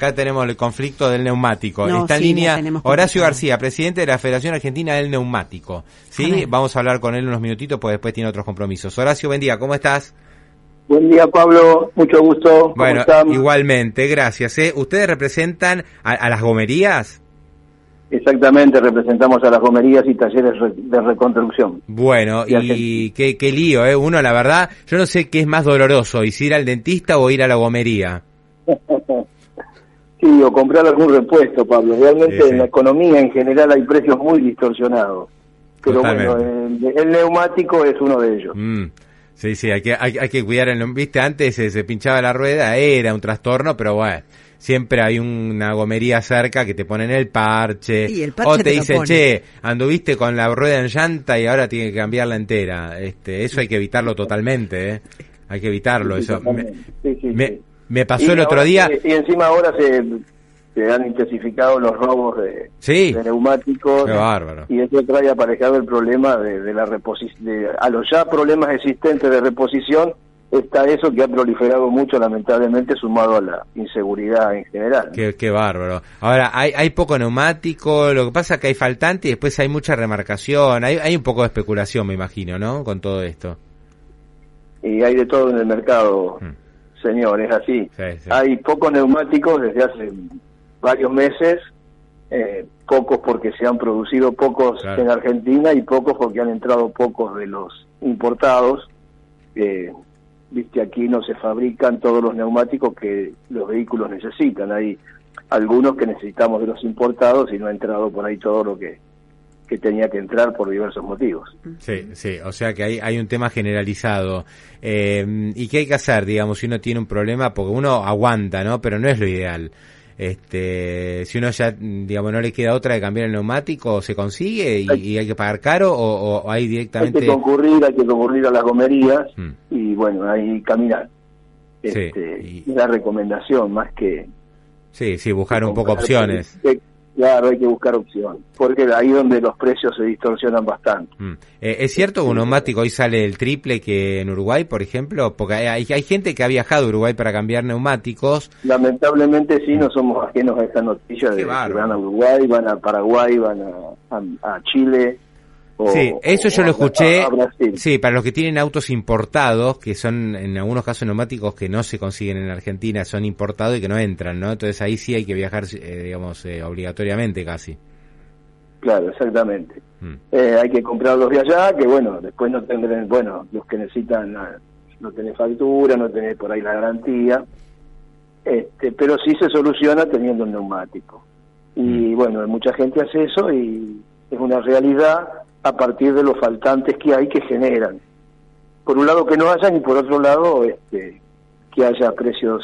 Acá tenemos el conflicto del neumático. No, Está en sí, la línea Horacio. García, presidente de la Federación Argentina del Neumático. ¿Sí? Vamos a hablar con él unos minutitos, pues después tiene otros compromisos. Horacio, buen día, ¿cómo estás? Buen día, Pablo. Mucho gusto. ¿Cómo Bueno, están? igualmente, gracias. ¿eh? ¿Ustedes representan a, a las gomerías? Exactamente, representamos a las gomerías y talleres re- de reconstrucción. Bueno, Y qué, qué lío, ¿eh? Uno, la verdad, yo no sé qué es más doloroso, y si ir al dentista o ir a la gomería. Sí, o comprar algún repuesto, Pablo. Realmente Sí, sí. en la economía en general hay precios muy distorsionados. Pero bueno, el, el neumático es uno de ellos. Mm, Sí, sí, hay que, hay, hay que cuidar el... Viste, antes se, se pinchaba la rueda, era un trastorno, pero bueno, siempre hay una gomería cerca que te ponen el parche. Y el parche o te, te lo dice, pone. che, anduviste con la rueda en llanta y ahora tiene que cambiarla entera. Este, eso hay que evitarlo totalmente, ¿eh? Hay que evitarlo, Sí, eso. Me, totalmente. Sí, sí, me, sí. Me pasó Y el otro día... se- y encima ahora se, se han intensificado los robos de, Sí, de neumáticos. qué bárbaro. Y eso trae aparejado el problema de, de la reposición. A los ya problemas existentes de reposición está eso que ha proliferado mucho, lamentablemente, sumado a la inseguridad en general. Qué, qué bárbaro. Ahora, hay, hay poco neumático, lo que pasa es que hay faltante y después hay mucha remarcación, hay, hay un poco de especulación, me imagino, ¿no? Con todo esto. Y hay de todo en el mercado, Mm. Señor, es así. Sí, sí. Hay pocos neumáticos desde hace varios meses, eh, pocos porque se han producido pocos Claro. en Argentina y pocos porque han entrado pocos de los importados. Eh, Viste, aquí no se fabrican todos los neumáticos que los vehículos necesitan. Hay algunos que necesitamos de los importados y no ha entrado por ahí todo lo que, que tenía que entrar por diversos motivos. Sí, sí, o sea que hay, hay un tema generalizado. Eh, ¿Y qué hay que hacer, digamos, si uno tiene un problema? Porque uno aguanta, ¿no? Pero no es lo ideal. Este, si uno ya, digamos, no le queda otra de cambiar el neumático, ¿se consigue y, y hay que pagar caro o, o hay Hay directamente... que concurrir, hay que concurrir a las gomerías Mm. y bueno, ahí caminar. Sí, Este, y- es la recomendación más que... Sí, sí, buscar un poco opciones. que- claro, hay que buscar opciones, porque ahí donde los precios se distorsionan bastante. Mm. Eh, ¿Es cierto que un neumático hoy sale el triple que en Uruguay, por ejemplo? Porque hay, gente que ha viajado a Uruguay para cambiar neumáticos. Lamentablemente sí, no somos ajenos a esta noticia de que van a Uruguay, van a Paraguay, van a, a- a Chile. O- sí, eso yo lo escuché. a. Sí, para los que tienen autos importados, que son en algunos casos neumáticos que no se consiguen en Argentina, son importados y que no entran, ¿no? Entonces ahí sí hay que viajar, eh, digamos, eh, obligatoriamente casi. Claro, exactamente. Mm. Eh, hay que comprarlos de allá, que bueno, después no tendrán, bueno, los que necesitan ah, no tener factura, no tener por ahí la garantía, este, pero sí se soluciona teniendo un neumático. Y bueno, mucha gente hace eso y es una realidad a partir de los faltantes que hay que generan. Por un lado que no hayan y por otro lado este, que haya precios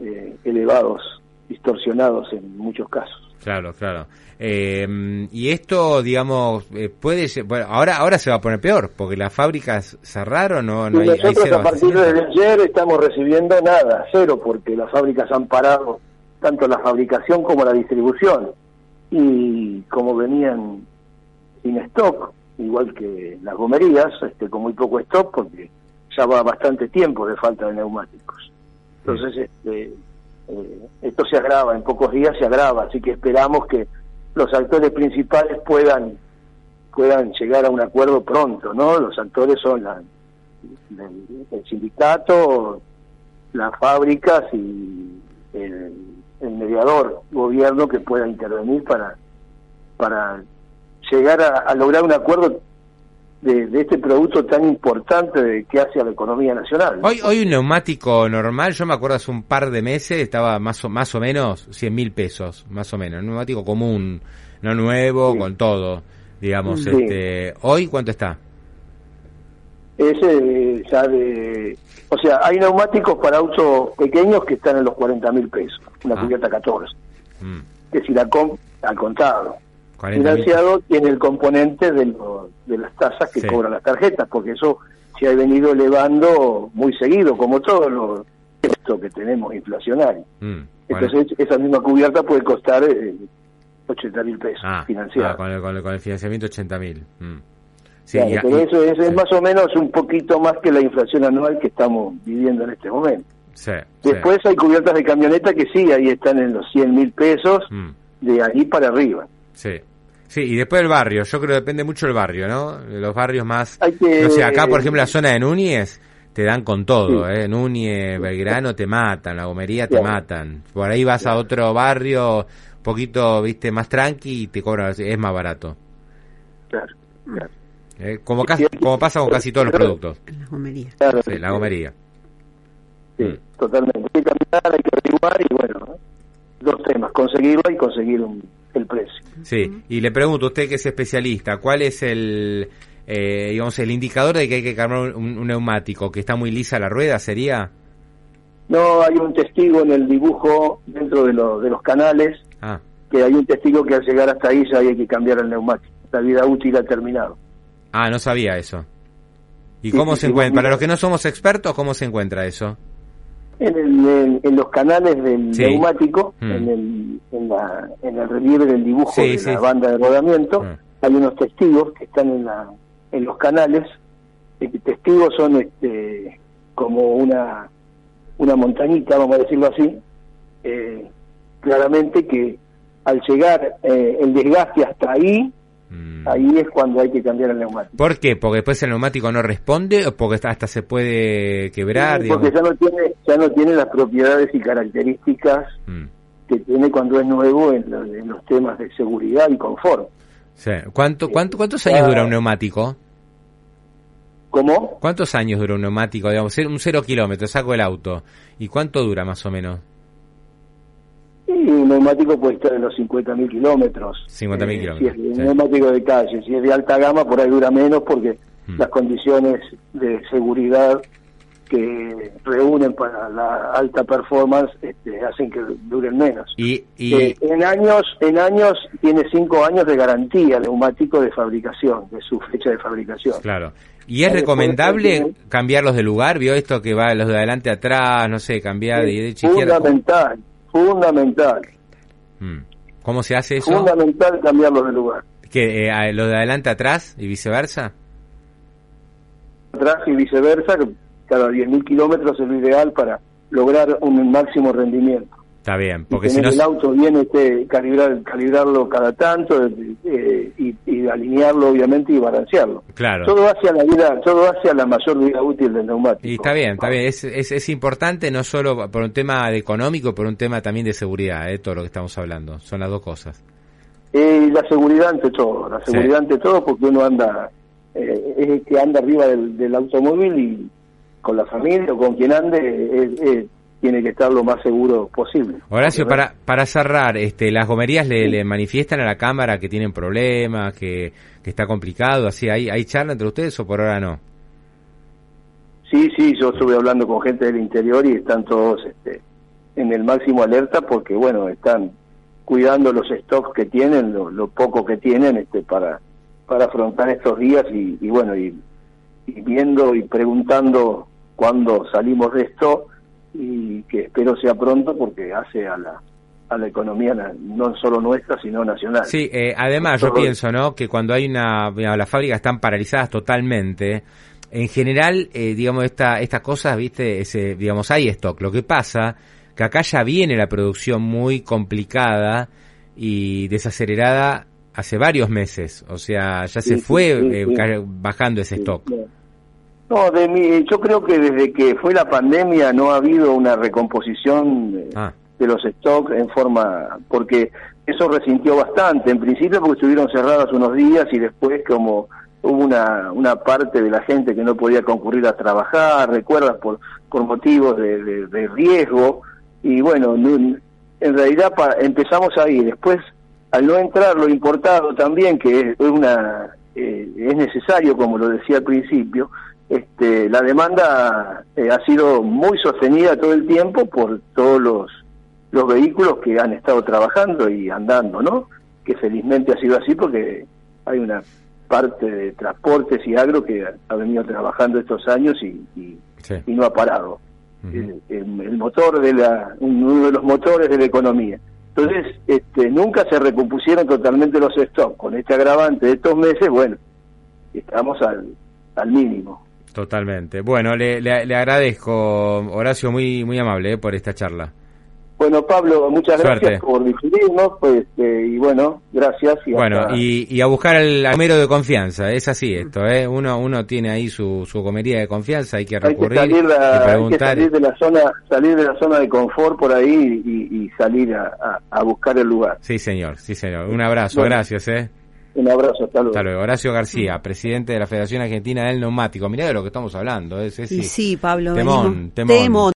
eh, elevados, distorsionados en muchos casos. Claro, claro. Eh, y esto, digamos, eh, puede ser, bueno, ahora, ahora se va a poner peor, porque las fábricas cerraron, no, no Y hay, hay nosotros cero a partir de ayer estamos recibiendo nada, cero, porque las fábricas han parado tanto la fabricación como la distribución. Y como venían sin stock, igual que las gomerías, este, con muy poco stock, porque ya va bastante tiempo de falta de neumáticos. Entonces, este, eh, esto se agrava, en pocos días se agrava, así que esperamos que los actores principales puedan puedan llegar a un acuerdo pronto, ¿no? Los actores son la, el, el sindicato, las fábricas y el, el mediador gobierno que pueda intervenir para para llegar a, a lograr un acuerdo de, de este producto tan importante de, que hace a la economía nacional. Hoy, hoy un neumático normal, yo me acuerdo hace un par de meses, estaba más o, más o menos 100 mil pesos, más o menos. Un neumático común, no nuevo, Sí. con todo, digamos. Sí. este ¿Hoy cuánto está? Ese eh, ya de... O sea, hay neumáticos para autos pequeños que están en los 40 mil pesos, una Ah. cubierta 14, Mm, que si la al contado. 40 mil. Financiado tiene el componente de, lo- de las tasas que Sí. cobran las tarjetas, porque eso se ha venido elevando muy seguido, como todo lo esto que tenemos inflacionario. Mm, bueno. Entonces, esa misma cubierta puede costar eh, 80 mil pesos Ah, financiada. ah, con, el, con, el, con el financiamiento 80 mil. Mm. Sí, Claro, y- pero y- eso, eso sí. es más o menos un poquito más que la inflación anual que estamos viviendo en este momento. Después hay cubiertas de camioneta que sí, ahí están en los 100 mil pesos, mm. de ahí para arriba. Sí. Sí, y después el barrio, yo creo que depende mucho del barrio, ¿no? Los barrios más... no sé, acá por ejemplo la zona de Núñez te dan con todo, ¿eh? Núñez, Belgrano te matan, La Gomería te matan. Por ahí vas a otro barrio, un poquito, viste, más tranqui y te cobran, es más barato. Claro, claro. Eh, como, como pasa con casi todos los productos. La gomería. sí, la gomería. Sí, mm. totalmente. Hay que caminar, hay que averiguar y bueno, dos temas, conseguirlo y conseguir el precio. Sí, y le pregunto, usted que es especialista, ¿cuál es el, eh, digamos, el indicador de que hay que cambiar un, neumático? ¿Que está muy lisa la rueda sería? No, hay un testigo en el dibujo dentro de, de los canales, ah. que hay un testigo que al llegar hasta ahí ya hay que cambiar el neumático. La vida útil ha terminado. Ah, no sabía eso. ¿Y cómo se encuentra? Para los que no somos expertos, ¿cómo se encuentra eso? En, en, los canales del neumático, mm. en, el, en, la, en el relieve del dibujo de la banda de rodamiento, mm. hay unos testigos que están en, la, en los canales. testigos son este, como una, una montañita, vamos a decirlo así, eh, claramente que al llegar eh, el desgaste hasta ahí, Mm. Ahí es cuando hay que cambiar el neumático. ¿Por qué? ¿Porque después el neumático no responde o porque hasta se puede quebrar? porque ya no, tiene, ya no tiene las propiedades y características mm. que tiene cuando es nuevo en, los temas de seguridad y confort. ¿Cuánto, cuánto, ¿Cuántos años dura un neumático? ¿Cómo? ¿Cuántos años dura un neumático? Digamos, un cero kilómetro, saco el auto. ¿Y cuánto dura más o menos? Y un neumático puede estar en los 50.000 kilómetros. 50.000 eh, kilómetros. Si es un neumático de calle, si es de alta gama, por ahí dura menos porque hmm. las condiciones de seguridad que reúnen para la alta performance este, hacen que duren menos. Y, eh, en años en años tiene cinco años de garantía neumático de fabricación, de su fecha de fabricación. Claro. ¿Y es recomendable cambiarlos de lugar? ¿Vio esto que va los de adelante atrás, no sé, cambiar de izquierda? Fundamental, fundamental. Hmm. ¿Cómo se hace eso? Fundamental cambiarlo de lugar. ¿Que eh, lo de adelante atrás y viceversa? Atrás y viceversa, cada 10.000 kilómetros es lo ideal para lograr un máximo rendimiento. Está bien, porque si no... El auto viene este, calibrar, calibrarlo cada tanto eh, y, alinearlo obviamente y balancearlo. Claro. Todo hacia la vida, todo hacia la mayor vida útil del neumático. Y está bien, está bien. Es, es, importante no solo por un tema de económico, por un tema también de seguridad, eh, todo lo que estamos hablando. Son las dos cosas. Eh, la seguridad ante todo, la seguridad ante todo porque uno anda, eh, es el que anda arriba del, del automóvil y con la familia o con quien ande es tiene que estar lo más seguro posible. Horacio, para, para cerrar, este, ¿las gomerías le, manifiestan a la Cámara que tienen problemas, que, que está complicado? así ¿Hay, ¿Hay charla entre ustedes o por ahora no? Sí, sí, yo estuve hablando con gente del interior y están todos este, en el máximo alerta porque, bueno, están cuidando los stocks que tienen, lo, poco que tienen este, para, para afrontar estos días y, bueno, y, y viendo y preguntando cuándo salimos de esto y que espero sea pronto porque hace a la a la economía no solo nuestra sino nacional. Sí, eh, además yo pienso, ¿no? Que cuando hay una las fábricas están paralizadas totalmente, en general, eh, digamos esta estas cosas, viste, ese, digamos hay stock. Lo que pasa que acá ya viene la producción muy complicada y desacelerada hace varios meses, o sea, ya se fue eh, bajando ese stock. No, de mi, yo creo que desde que fue la pandemia no ha habido una recomposición de, ah. los stocks en forma, porque eso resintió bastante, en principio porque estuvieron cerrados unos días y después como hubo una, una parte de la gente que no podía concurrir a trabajar, recuerdas, por, por motivos de, riesgo, y bueno, en realidad empezamos ahí, después al no entrar lo importado también, que es, una, eh, es necesario, como lo decía al principio, este, la demanda eh, ha sido muy sostenida todo el tiempo por todos los, los vehículos que han estado trabajando y andando, ¿no? Que felizmente ha sido así porque hay una parte de transportes y agro que ha, venido trabajando estos años y, y, no ha parado. el, motor de la, uno de los motores de la economía. Entonces, este, nunca se recompusieron totalmente los stocks. Con este agravante de estos meses, bueno, estamos al, al mínimo. Totalmente. Bueno, le, le, le agradezco, Horacio, muy, muy amable eh, por esta charla. Bueno, Pablo, muchas gracias por difundirnos, pues, eh, y bueno, gracias. Y bueno, y, y, a buscar al comero de confianza, es así esto, ¿eh? Uno, uno tiene ahí su, su comería de confianza, hay que recurrir hay que salir. Hay que salir de la zona, salir de la zona de confort por ahí y, y salir a, a, buscar el lugar. Sí, señor, sí, señor. Un abrazo, gracias, ¿eh? Un abrazo, hasta luego. Hasta luego. Horacio García, presidente de la Federación Argentina del Neumático. Mirá de lo que estamos hablando. Es, es, y sí, Pablo. Temón, temón. temón.